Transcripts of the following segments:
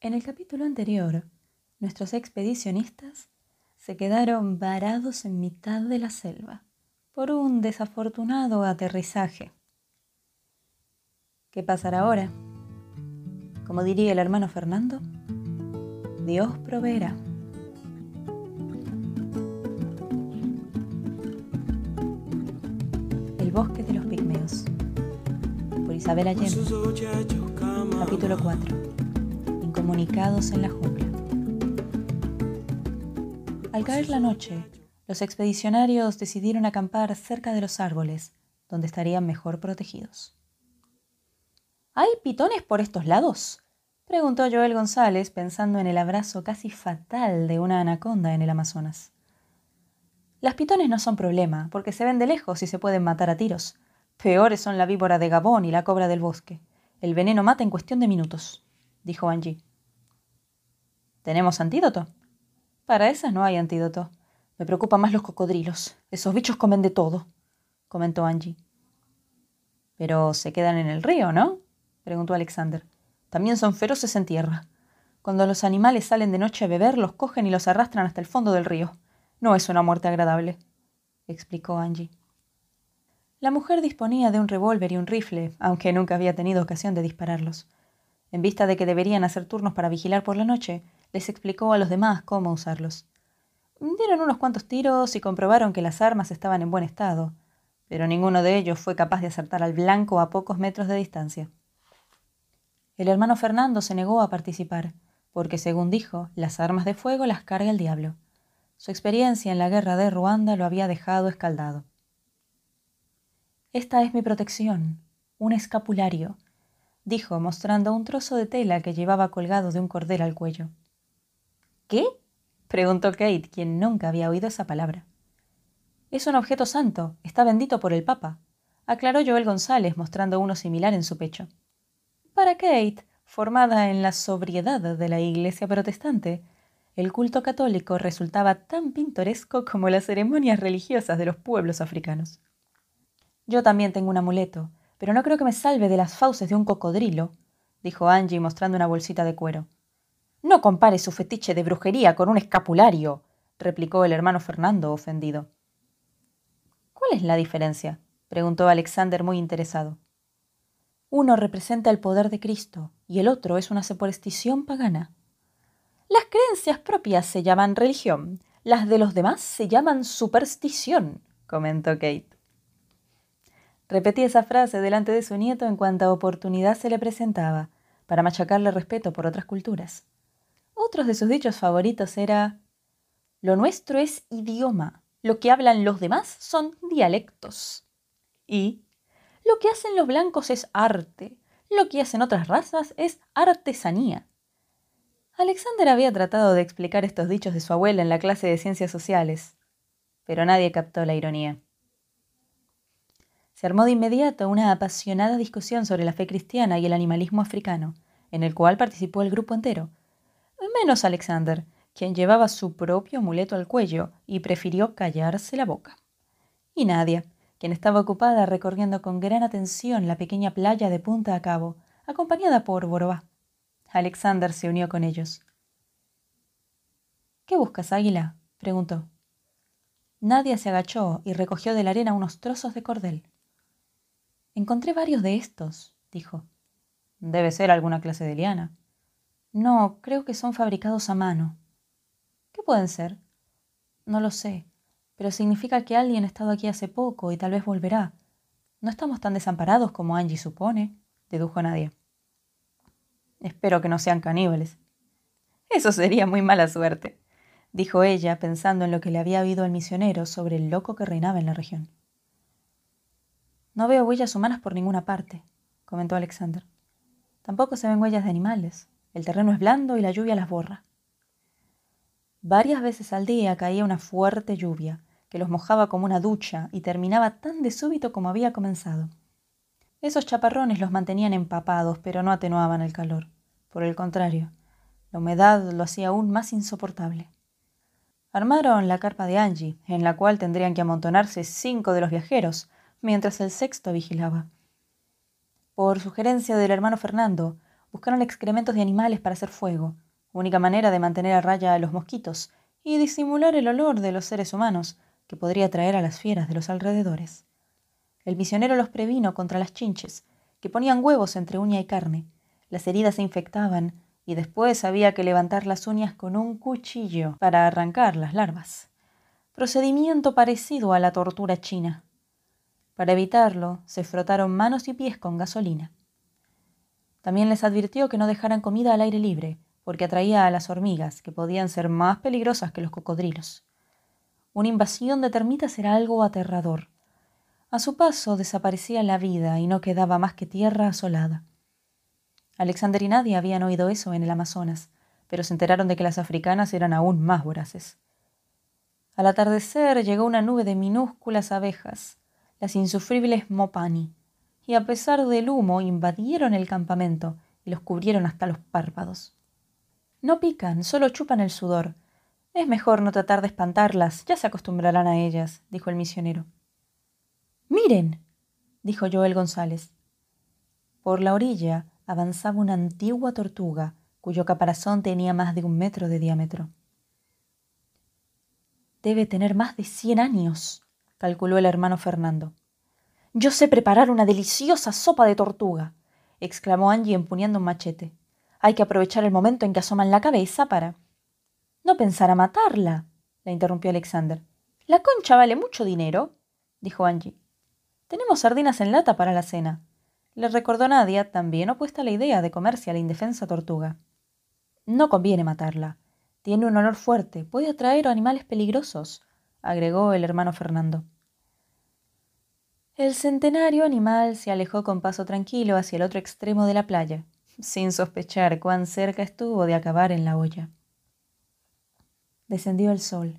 En el capítulo anterior, nuestros expedicionistas se quedaron varados en mitad de la selva por un desafortunado aterrizaje. ¿Qué pasará ahora? Como diría el hermano Fernando, Dios proveerá. El bosque de los pigmeos. Por Isabel Allende. Capítulo 4. Incomunicados en la jungla. Al caer la noche, los expedicionarios decidieron acampar cerca de los árboles, donde estarían mejor protegidos. ¿Hay pitones por estos lados? preguntó Joel González pensando en el abrazo casi fatal de una anaconda en el Amazonas. Las pitones no son problema, porque se ven de lejos y se pueden matar a tiros. Peores son la víbora de Gabón y la cobra del bosque. El veneno mata en cuestión de minutos, dijo Angie. ¿Tenemos antídoto? Para esas no hay antídoto. Me preocupan más los cocodrilos. Esos bichos comen de todo, comentó Angie. Pero se quedan en el río, ¿no? preguntó Alexander. También son feroces en tierra. Cuando los animales salen de noche a beber, los cogen y los arrastran hasta el fondo del río. No es una muerte agradable, explicó Angie. La mujer disponía de un revólver y un rifle, aunque nunca había tenido ocasión de dispararlos. En vista de que deberían hacer turnos para vigilar por la noche, les explicó a los demás cómo usarlos. Dieron unos cuantos tiros y comprobaron que las armas estaban en buen estado, pero ninguno de ellos fue capaz de acertar al blanco a pocos metros de distancia. El hermano Fernando se negó a participar, porque, según dijo, las armas de fuego las carga el diablo. Su experiencia en la guerra de Ruanda lo había dejado escaldado. Esta es mi protección, un escapulario, dijo, mostrando un trozo de tela que llevaba colgado de un cordel al cuello. ¿Qué? preguntó Kate, quien nunca había oído esa palabra. Es un objeto santo, está bendito por el Papa, aclaró Joel González, mostrando uno similar en su pecho. Para Kate, formada en la sobriedad de la Iglesia protestante, el culto católico resultaba tan pintoresco como las ceremonias religiosas de los pueblos africanos. Yo también tengo un amuleto, pero no creo que me salve de las fauces de un cocodrilo, dijo Angie mostrando una bolsita de cuero. No compare su fetiche de brujería con un escapulario, replicó el hermano Fernando, ofendido. ¿Cuál es la diferencia? preguntó Alexander muy interesado. Uno representa el poder de Cristo y el otro es una superstición pagana. Las creencias propias se llaman religión, las de los demás se llaman superstición, comentó Kate. Repetí esa frase delante de su nieto en cuanta oportunidad se le presentaba, para machacarle respeto por otras culturas. Otros de sus dichos favoritos era Lo nuestro es idioma, lo que hablan los demás son dialectos. Y lo que hacen los blancos es arte, lo que hacen otras razas es artesanía. Alexander había tratado de explicar estos dichos de su abuela en la clase de ciencias sociales, pero nadie captó la ironía. Se armó de inmediato una apasionada discusión sobre la fe cristiana y el animalismo africano, en el cual participó el grupo entero, menos Alexander, quien llevaba su propio amuleto al cuello y prefirió callarse la boca. Y Nadia, quien estaba ocupada recorriendo con gran atención la pequeña playa de punta a cabo, acompañada por Borobá. Alexander se unió con ellos. ¿Qué buscas, águila? preguntó. Nadia se agachó y recogió de la arena unos trozos de cordel. Encontré varios de estos, dijo. Debe ser alguna clase de liana. No, creo que son fabricados a mano. ¿Qué pueden ser? No lo sé pero significa que alguien ha estado aquí hace poco y tal vez volverá. No estamos tan desamparados como Angie supone, dedujo Nadia. Espero que no sean caníbales. Eso sería muy mala suerte, dijo ella, pensando en lo que le había oído el misionero sobre el loco que reinaba en la región. No veo huellas humanas por ninguna parte, comentó Alexander. Tampoco se ven huellas de animales. El terreno es blando y la lluvia las borra. Varias veces al día caía una fuerte lluvia, que los mojaba como una ducha y terminaba tan de súbito como había comenzado. Esos chaparrones los mantenían empapados, pero no atenuaban el calor. Por el contrario, la humedad lo hacía aún más insoportable. Armaron la carpa de Angie, en la cual tendrían que amontonarse cinco de los viajeros, mientras el sexto vigilaba. Por sugerencia del hermano Fernando, Buscaron excrementos de animales para hacer fuego, única manera de mantener a raya a los mosquitos y disimular el olor de los seres humanos que podría traer a las fieras de los alrededores. El misionero los previno contra las chinches, que ponían huevos entre uña y carne. Las heridas se infectaban y después había que levantar las uñas con un cuchillo para arrancar las larvas. Procedimiento parecido a la tortura china. Para evitarlo, se frotaron manos y pies con gasolina. También les advirtió que no dejaran comida al aire libre, porque atraía a las hormigas, que podían ser más peligrosas que los cocodrilos. Una invasión de termitas era algo aterrador. A su paso desaparecía la vida y no quedaba más que tierra asolada. Alexander y nadie habían oído eso en el Amazonas, pero se enteraron de que las africanas eran aún más voraces. Al atardecer llegó una nube de minúsculas abejas, las insufribles mopani, y a pesar del humo invadieron el campamento y los cubrieron hasta los párpados. No pican, solo chupan el sudor. Es mejor no tratar de espantarlas, ya se acostumbrarán a ellas, dijo el misionero. Miren, dijo Joel González. Por la orilla avanzaba una antigua tortuga, cuyo caparazón tenía más de un metro de diámetro. Debe tener más de cien años, calculó el hermano Fernando. Yo sé preparar una deliciosa sopa de tortuga, exclamó Angie empuñando un machete. Hay que aprovechar el momento en que asoman la cabeza para. No pensar a matarla, la interrumpió Alexander. La concha vale mucho dinero, dijo Angie. Tenemos sardinas en lata para la cena. Le recordó Nadia, también opuesta a la idea de comerse a la indefensa tortuga. No conviene matarla. Tiene un olor fuerte, puede atraer a animales peligrosos, agregó el hermano Fernando. El centenario animal se alejó con paso tranquilo hacia el otro extremo de la playa, sin sospechar cuán cerca estuvo de acabar en la olla. Descendió el sol,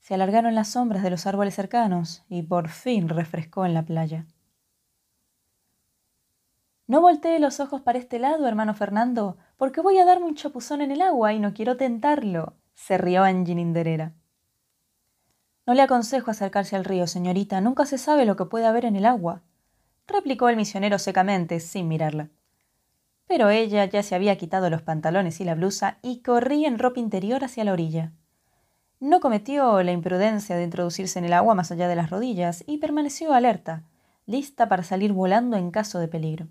se alargaron las sombras de los árboles cercanos y por fin refrescó en la playa. No voltee los ojos para este lado, hermano Fernando, porque voy a darme un chapuzón en el agua y no quiero tentarlo, se rió Angie no le aconsejo acercarse al río, señorita. Nunca se sabe lo que puede haber en el agua, replicó el misionero secamente, sin mirarla. Pero ella ya se había quitado los pantalones y la blusa y corría en ropa interior hacia la orilla. No cometió la imprudencia de introducirse en el agua más allá de las rodillas y permaneció alerta, lista para salir volando en caso de peligro.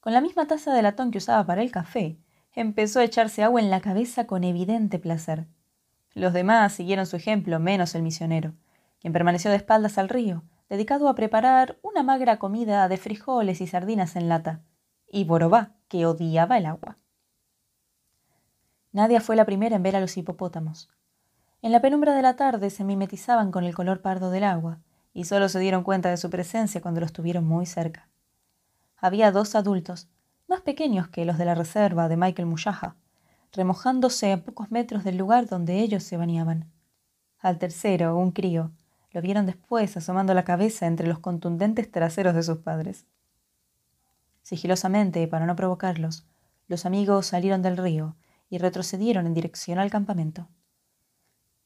Con la misma taza de latón que usaba para el café, empezó a echarse agua en la cabeza con evidente placer. Los demás siguieron su ejemplo, menos el misionero, quien permaneció de espaldas al río, dedicado a preparar una magra comida de frijoles y sardinas en lata, y Borobá, que odiaba el agua. Nadia fue la primera en ver a los hipopótamos. En la penumbra de la tarde se mimetizaban con el color pardo del agua, y solo se dieron cuenta de su presencia cuando los tuvieron muy cerca. Había dos adultos, más pequeños que los de la reserva de Michael Mushaha, remojándose a pocos metros del lugar donde ellos se bañaban. Al tercero, un crío, lo vieron después asomando la cabeza entre los contundentes traseros de sus padres. Sigilosamente, para no provocarlos, los amigos salieron del río y retrocedieron en dirección al campamento.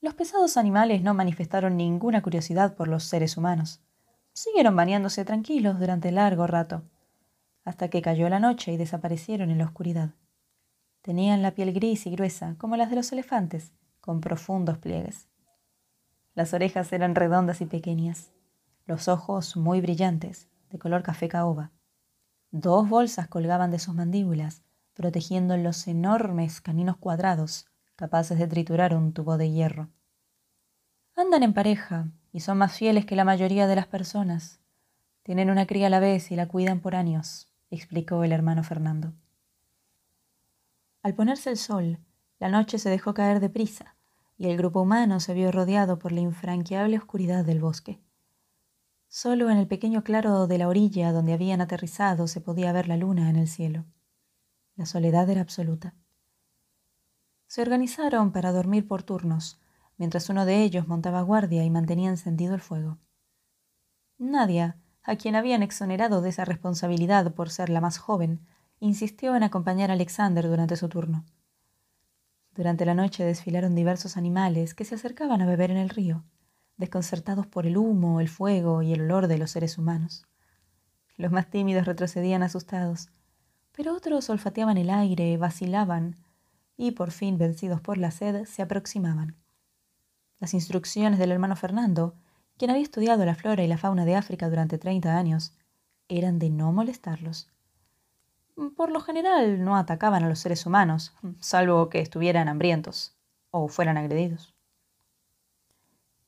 Los pesados animales no manifestaron ninguna curiosidad por los seres humanos. Siguieron bañándose tranquilos durante largo rato, hasta que cayó la noche y desaparecieron en la oscuridad. Tenían la piel gris y gruesa, como las de los elefantes, con profundos pliegues. Las orejas eran redondas y pequeñas, los ojos muy brillantes, de color café caoba. Dos bolsas colgaban de sus mandíbulas, protegiendo los enormes caninos cuadrados, capaces de triturar un tubo de hierro. Andan en pareja y son más fieles que la mayoría de las personas. Tienen una cría a la vez y la cuidan por años, explicó el hermano Fernando. Al ponerse el sol, la noche se dejó caer deprisa y el grupo humano se vio rodeado por la infranqueable oscuridad del bosque. Solo en el pequeño claro de la orilla donde habían aterrizado se podía ver la luna en el cielo. La soledad era absoluta. Se organizaron para dormir por turnos, mientras uno de ellos montaba guardia y mantenía encendido el fuego. Nadia, a quien habían exonerado de esa responsabilidad por ser la más joven, insistió en acompañar a Alexander durante su turno. Durante la noche desfilaron diversos animales que se acercaban a beber en el río, desconcertados por el humo, el fuego y el olor de los seres humanos. Los más tímidos retrocedían asustados, pero otros olfateaban el aire, vacilaban y, por fin, vencidos por la sed, se aproximaban. Las instrucciones del hermano Fernando, quien había estudiado la flora y la fauna de África durante treinta años, eran de no molestarlos. Por lo general no atacaban a los seres humanos, salvo que estuvieran hambrientos o fueran agredidos.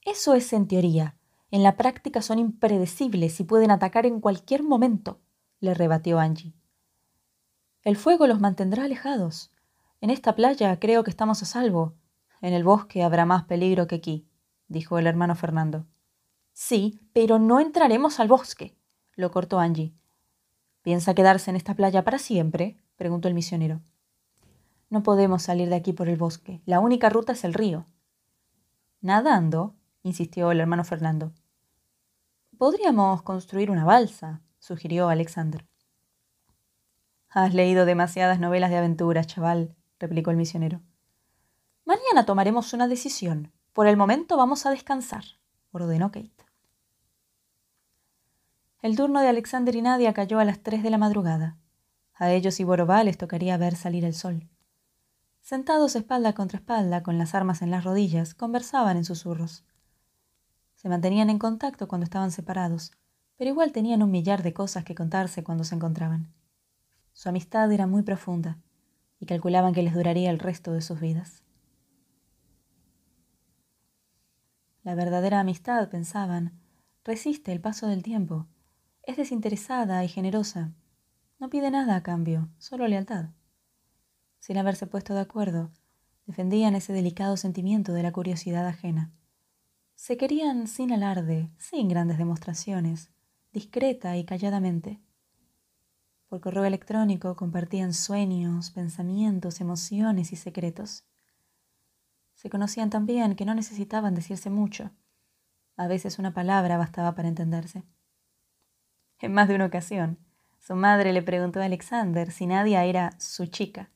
Eso es en teoría. En la práctica son impredecibles y pueden atacar en cualquier momento, le rebatió Angie. El fuego los mantendrá alejados. En esta playa creo que estamos a salvo. En el bosque habrá más peligro que aquí, dijo el hermano Fernando. Sí, pero no entraremos al bosque, lo cortó Angie. ¿Piensa quedarse en esta playa para siempre? preguntó el misionero. No podemos salir de aquí por el bosque. La única ruta es el río. Nadando, insistió el hermano Fernando. Podríamos construir una balsa, sugirió Alexander. Has leído demasiadas novelas de aventuras, chaval, replicó el misionero. Mañana tomaremos una decisión. Por el momento vamos a descansar, ordenó Kate. El turno de Alexander y Nadia cayó a las tres de la madrugada. A ellos y Borobá les tocaría ver salir el sol. Sentados espalda contra espalda, con las armas en las rodillas, conversaban en susurros. Se mantenían en contacto cuando estaban separados, pero igual tenían un millar de cosas que contarse cuando se encontraban. Su amistad era muy profunda y calculaban que les duraría el resto de sus vidas. La verdadera amistad, pensaban, resiste el paso del tiempo, es desinteresada y generosa, no pide nada a cambio, solo lealtad. Sin haberse puesto de acuerdo, defendían ese delicado sentimiento de la curiosidad ajena. Se querían sin alarde, sin grandes demostraciones, discreta y calladamente. Por correo electrónico compartían sueños, pensamientos, emociones y secretos. Se conocían tan bien que no necesitaban decirse mucho. A veces una palabra bastaba para entenderse. En más de una ocasión, su madre le preguntó a Alexander si Nadia era su chica,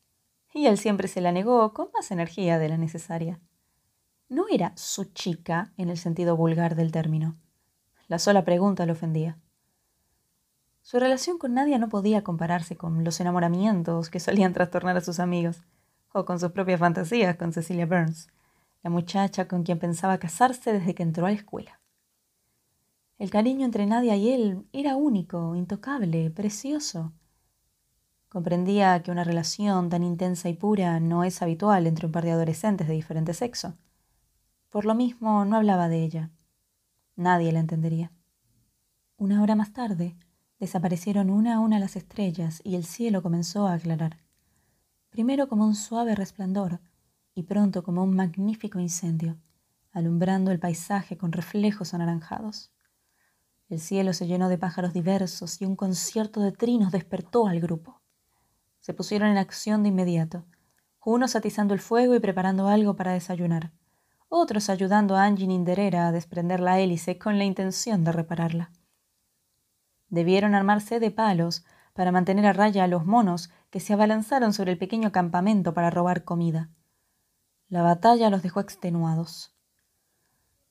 y él siempre se la negó con más energía de la necesaria. No era su chica en el sentido vulgar del término. La sola pregunta le ofendía. Su relación con Nadia no podía compararse con los enamoramientos que solían trastornar a sus amigos, o con sus propias fantasías con Cecilia Burns, la muchacha con quien pensaba casarse desde que entró a la escuela. El cariño entre Nadia y él era único, intocable, precioso. Comprendía que una relación tan intensa y pura no es habitual entre un par de adolescentes de diferente sexo. Por lo mismo, no hablaba de ella. Nadie la entendería. Una hora más tarde, Desaparecieron una a una las estrellas y el cielo comenzó a aclarar. Primero como un suave resplandor y pronto como un magnífico incendio, alumbrando el paisaje con reflejos anaranjados. El cielo se llenó de pájaros diversos y un concierto de trinos despertó al grupo. Se pusieron en acción de inmediato, unos atizando el fuego y preparando algo para desayunar, otros ayudando a Angie Ninderera a desprender la hélice con la intención de repararla. Debieron armarse de palos para mantener a raya a los monos que se abalanzaron sobre el pequeño campamento para robar comida. La batalla los dejó extenuados.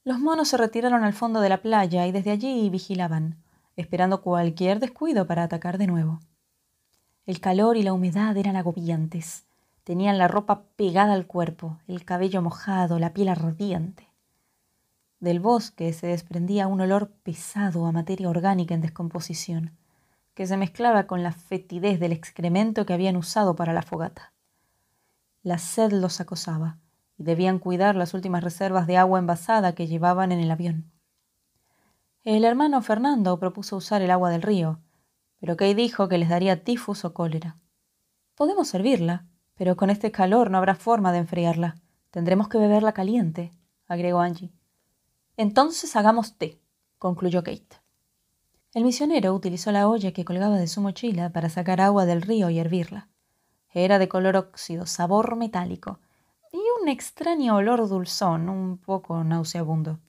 Los monos se retiraron al fondo de la playa y desde allí vigilaban, esperando cualquier descuido para atacar de nuevo. El calor y la humedad eran agobiantes. Tenían la ropa pegada al cuerpo, el cabello mojado, la piel ardiente. Del bosque se desprendía un olor pesado a materia orgánica en descomposición, que se mezclaba con la fetidez del excremento que habían usado para la fogata. La sed los acosaba y debían cuidar las últimas reservas de agua envasada que llevaban en el avión. El hermano Fernando propuso usar el agua del río, pero Kay dijo que les daría tifus o cólera. Podemos servirla, pero con este calor no habrá forma de enfriarla. Tendremos que beberla caliente, agregó Angie. Entonces hagamos té, concluyó Kate. El misionero utilizó la olla que colgaba de su mochila para sacar agua del río y hervirla. Era de color óxido, sabor metálico un extraño olor dulzón, un poco nauseabundo.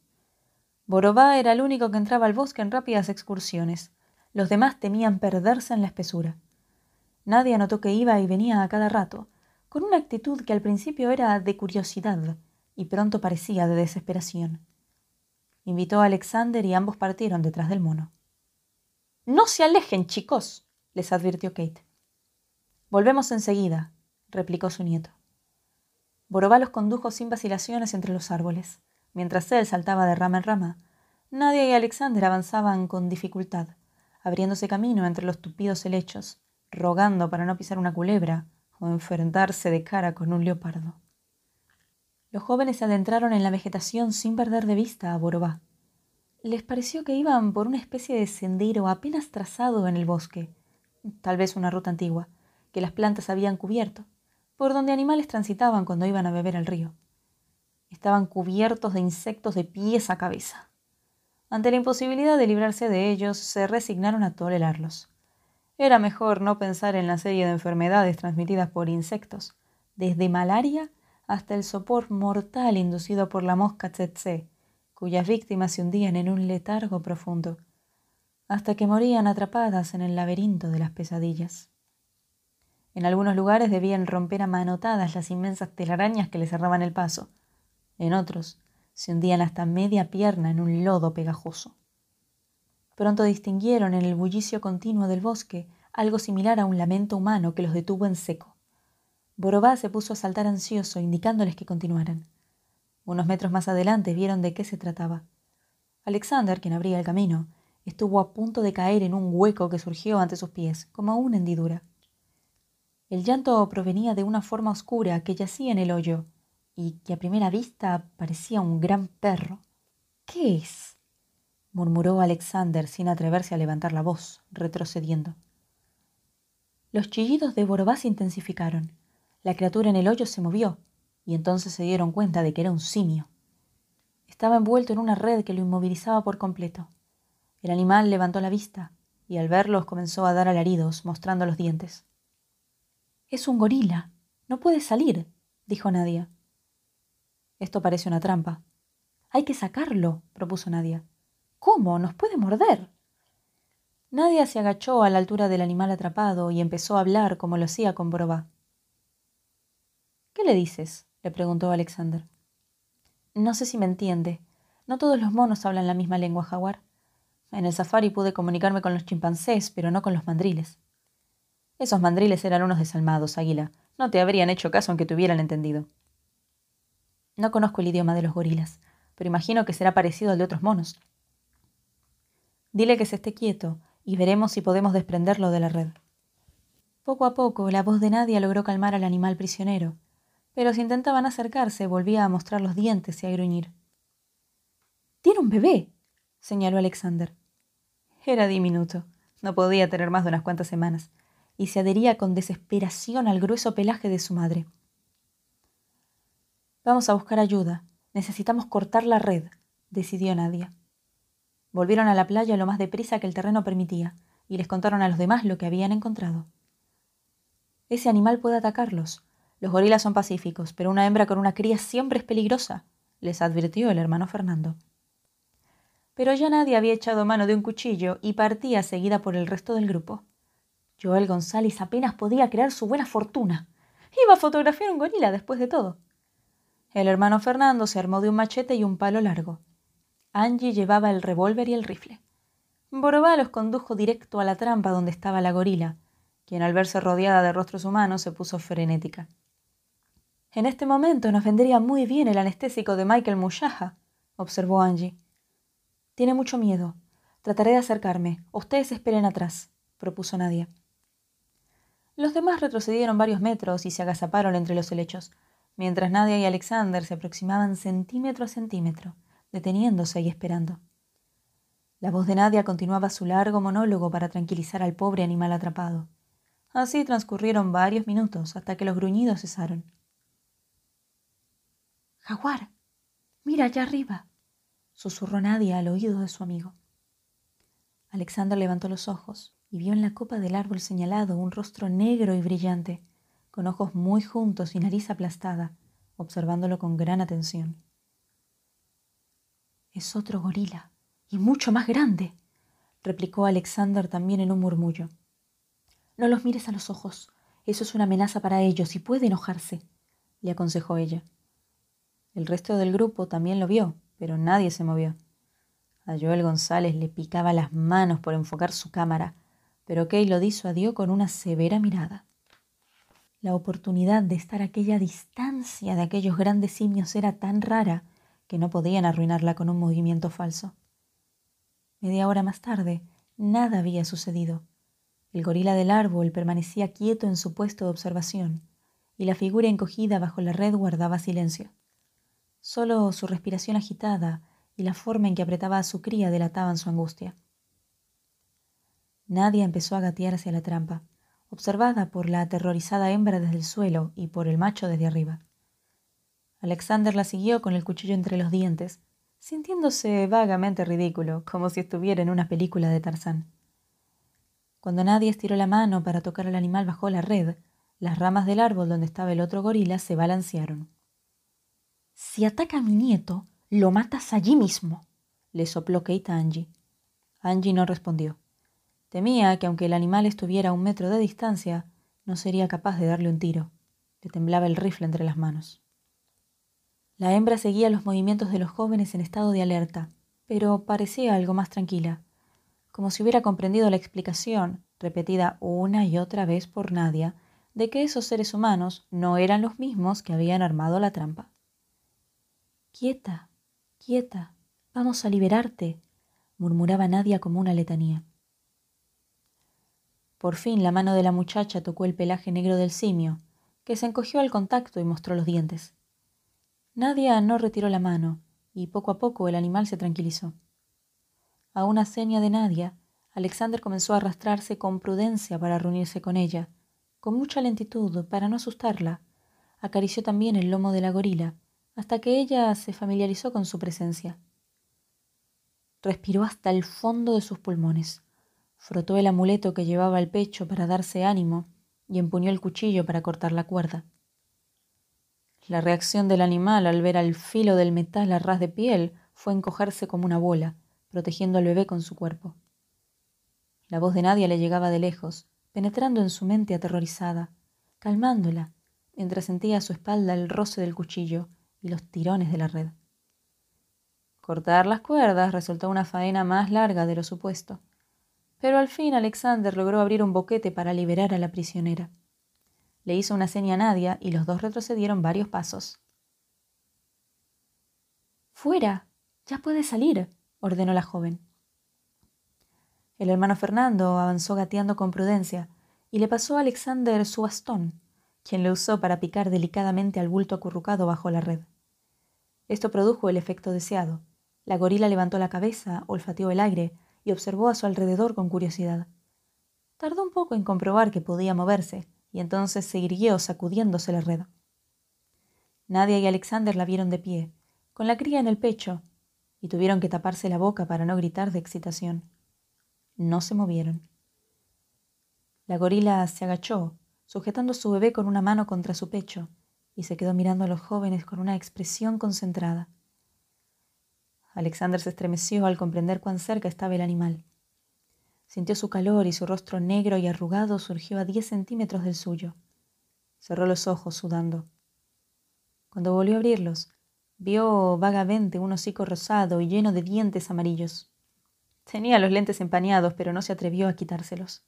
Borobá era el único que entraba al bosque en rápidas excursiones. Los demás temían perderse en la espesura. Nadie notó que iba y venía a cada rato, con una actitud que al principio era de curiosidad y pronto parecía de desesperación. Invitó a Alexander y ambos partieron detrás del mono. No se alejen, chicos, les advirtió Kate. Volvemos enseguida, replicó su nieto. Borobá los condujo sin vacilaciones entre los árboles. Mientras él saltaba de rama en rama, Nadia y Alexander avanzaban con dificultad, abriéndose camino entre los tupidos helechos, rogando para no pisar una culebra o enfrentarse de cara con un leopardo. Los jóvenes se adentraron en la vegetación sin perder de vista a Borobá. Les pareció que iban por una especie de sendero apenas trazado en el bosque, tal vez una ruta antigua, que las plantas habían cubierto, por donde animales transitaban cuando iban a beber al río. Estaban cubiertos de insectos de pies a cabeza. Ante la imposibilidad de librarse de ellos, se resignaron a tolerarlos. Era mejor no pensar en la serie de enfermedades transmitidas por insectos, desde malaria hasta el sopor mortal inducido por la mosca tsetse, cuyas víctimas se hundían en un letargo profundo, hasta que morían atrapadas en el laberinto de las pesadillas. En algunos lugares debían romper a manotadas las inmensas telarañas que les cerraban el paso. En otros, se hundían hasta media pierna en un lodo pegajoso. Pronto distinguieron en el bullicio continuo del bosque algo similar a un lamento humano que los detuvo en seco. Borobá se puso a saltar ansioso, indicándoles que continuaran. Unos metros más adelante vieron de qué se trataba. Alexander, quien abría el camino, estuvo a punto de caer en un hueco que surgió ante sus pies, como una hendidura. El llanto provenía de una forma oscura que yacía en el hoyo y que a primera vista parecía un gran perro. ¿Qué es? murmuró Alexander sin atreverse a levantar la voz, retrocediendo. Los chillidos de Borobá se intensificaron. La criatura en el hoyo se movió, y entonces se dieron cuenta de que era un simio. Estaba envuelto en una red que lo inmovilizaba por completo. El animal levantó la vista, y al verlos comenzó a dar alaridos, mostrando los dientes. Es un gorila. No puede salir, dijo Nadia. Esto parece una trampa. Hay que sacarlo, propuso Nadia. ¿Cómo? Nos puede morder. Nadia se agachó a la altura del animal atrapado y empezó a hablar como lo hacía con Borobá. ¿Qué le dices? le preguntó Alexander. No sé si me entiende. No todos los monos hablan la misma lengua jaguar. En el safari pude comunicarme con los chimpancés, pero no con los mandriles. Esos mandriles eran unos desalmados, Águila. No te habrían hecho caso aunque te hubieran entendido. No conozco el idioma de los gorilas, pero imagino que será parecido al de otros monos. Dile que se esté quieto y veremos si podemos desprenderlo de la red. Poco a poco la voz de Nadia logró calmar al animal prisionero, pero si intentaban acercarse volvía a mostrar los dientes y a gruñir. Tiene un bebé, señaló Alexander. Era diminuto, no podía tener más de unas cuantas semanas, y se adhería con desesperación al grueso pelaje de su madre. Vamos a buscar ayuda. Necesitamos cortar la red, decidió Nadia. Volvieron a la playa lo más deprisa que el terreno permitía, y les contaron a los demás lo que habían encontrado. Ese animal puede atacarlos, los gorilas son pacíficos, pero una hembra con una cría siempre es peligrosa, les advirtió el hermano Fernando. Pero ya nadie había echado mano de un cuchillo y partía seguida por el resto del grupo. Joel González apenas podía crear su buena fortuna. Iba a fotografiar un gorila después de todo. El hermano Fernando se armó de un machete y un palo largo. Angie llevaba el revólver y el rifle. Borobá los condujo directo a la trampa donde estaba la gorila, quien al verse rodeada de rostros humanos se puso frenética. En este momento nos vendría muy bien el anestésico de Michael Mushaha, observó Angie. Tiene mucho miedo. Trataré de acercarme. Ustedes esperen atrás, propuso Nadia. Los demás retrocedieron varios metros y se agazaparon entre los helechos, mientras Nadia y Alexander se aproximaban centímetro a centímetro, deteniéndose y esperando. La voz de Nadia continuaba su largo monólogo para tranquilizar al pobre animal atrapado. Así transcurrieron varios minutos hasta que los gruñidos cesaron. Jaguar, mira allá arriba, susurró Nadia al oído de su amigo. Alexander levantó los ojos y vio en la copa del árbol señalado un rostro negro y brillante, con ojos muy juntos y nariz aplastada, observándolo con gran atención. Es otro gorila, y mucho más grande, replicó Alexander también en un murmullo. No los mires a los ojos, eso es una amenaza para ellos y puede enojarse, le aconsejó ella. El resto del grupo también lo vio, pero nadie se movió. A Joel González le picaba las manos por enfocar su cámara, pero Kay lo disuadió con una severa mirada. La oportunidad de estar a aquella distancia de aquellos grandes simios era tan rara que no podían arruinarla con un movimiento falso. Media hora más tarde, nada había sucedido. El gorila del árbol permanecía quieto en su puesto de observación, y la figura encogida bajo la red guardaba silencio. Solo su respiración agitada y la forma en que apretaba a su cría delataban su angustia. Nadia empezó a gatear hacia la trampa, observada por la aterrorizada hembra desde el suelo y por el macho desde arriba. Alexander la siguió con el cuchillo entre los dientes, sintiéndose vagamente ridículo, como si estuviera en una película de Tarzán. Cuando Nadia estiró la mano para tocar al animal bajo la red, las ramas del árbol donde estaba el otro gorila se balancearon. Si ataca a mi nieto, lo matas allí mismo, le sopló Kate a Angie. Angie no respondió. Temía que aunque el animal estuviera a un metro de distancia, no sería capaz de darle un tiro. Le temblaba el rifle entre las manos. La hembra seguía los movimientos de los jóvenes en estado de alerta, pero parecía algo más tranquila, como si hubiera comprendido la explicación, repetida una y otra vez por Nadia, de que esos seres humanos no eran los mismos que habían armado la trampa. Quieta, quieta, vamos a liberarte, murmuraba Nadia como una letanía. Por fin la mano de la muchacha tocó el pelaje negro del simio, que se encogió al contacto y mostró los dientes. Nadia no retiró la mano, y poco a poco el animal se tranquilizó. A una seña de Nadia, Alexander comenzó a arrastrarse con prudencia para reunirse con ella, con mucha lentitud para no asustarla. Acarició también el lomo de la gorila, hasta que ella se familiarizó con su presencia. Respiró hasta el fondo de sus pulmones frotó el amuleto que llevaba al pecho para darse ánimo y empuñó el cuchillo para cortar la cuerda. La reacción del animal al ver al filo del metal a ras de piel fue encogerse como una bola, protegiendo al bebé con su cuerpo. La voz de Nadia le llegaba de lejos, penetrando en su mente aterrorizada, calmándola, mientras sentía a su espalda el roce del cuchillo y los tirones de la red. Cortar las cuerdas resultó una faena más larga de lo supuesto pero al fin Alexander logró abrir un boquete para liberar a la prisionera. Le hizo una seña a Nadia y los dos retrocedieron varios pasos. Fuera. Ya puede salir, ordenó la joven. El hermano Fernando avanzó gateando con prudencia y le pasó a Alexander su bastón, quien lo usó para picar delicadamente al bulto acurrucado bajo la red. Esto produjo el efecto deseado. La gorila levantó la cabeza, olfateó el aire, y observó a su alrededor con curiosidad. Tardó un poco en comprobar que podía moverse, y entonces se irguió sacudiéndose la red. Nadia y Alexander la vieron de pie, con la cría en el pecho, y tuvieron que taparse la boca para no gritar de excitación. No se movieron. La gorila se agachó, sujetando a su bebé con una mano contra su pecho, y se quedó mirando a los jóvenes con una expresión concentrada. Alexander se estremeció al comprender cuán cerca estaba el animal. Sintió su calor y su rostro negro y arrugado surgió a diez centímetros del suyo. Cerró los ojos, sudando. Cuando volvió a abrirlos, vio vagamente un hocico rosado y lleno de dientes amarillos. Tenía los lentes empañados, pero no se atrevió a quitárselos.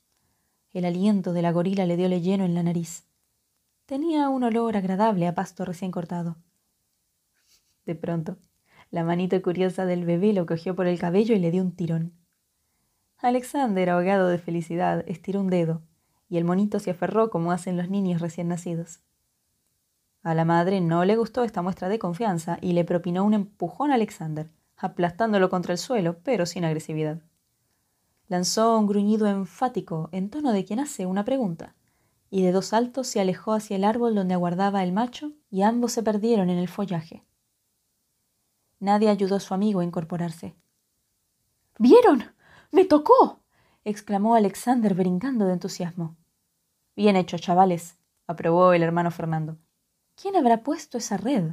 El aliento de la gorila le diole lleno en la nariz. Tenía un olor agradable a pasto recién cortado. De pronto, la manito curiosa del bebé lo cogió por el cabello y le dio un tirón. Alexander, ahogado de felicidad, estiró un dedo, y el monito se aferró como hacen los niños recién nacidos. A la madre no le gustó esta muestra de confianza y le propinó un empujón a Alexander, aplastándolo contra el suelo, pero sin agresividad. Lanzó un gruñido enfático en tono de quien hace una pregunta, y de dos saltos se alejó hacia el árbol donde aguardaba el macho y ambos se perdieron en el follaje. Nadie ayudó a su amigo a incorporarse. ¿Vieron? ¡Me tocó! exclamó Alexander brincando de entusiasmo. Bien hecho, chavales, aprobó el hermano Fernando. ¿Quién habrá puesto esa red?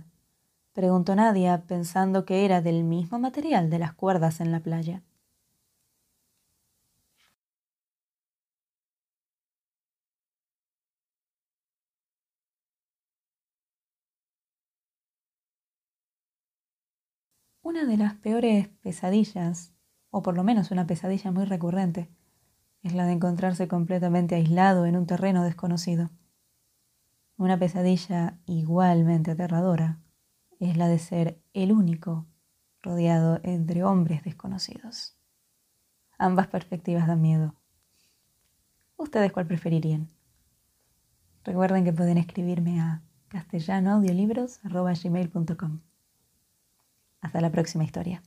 preguntó Nadia, pensando que era del mismo material de las cuerdas en la playa. Una de las peores pesadillas, o por lo menos una pesadilla muy recurrente, es la de encontrarse completamente aislado en un terreno desconocido. Una pesadilla igualmente aterradora es la de ser el único rodeado entre hombres desconocidos. Ambas perspectivas dan miedo. ¿Ustedes cuál preferirían? Recuerden que pueden escribirme a castellanoaudiolibros.com. Hasta la próxima historia.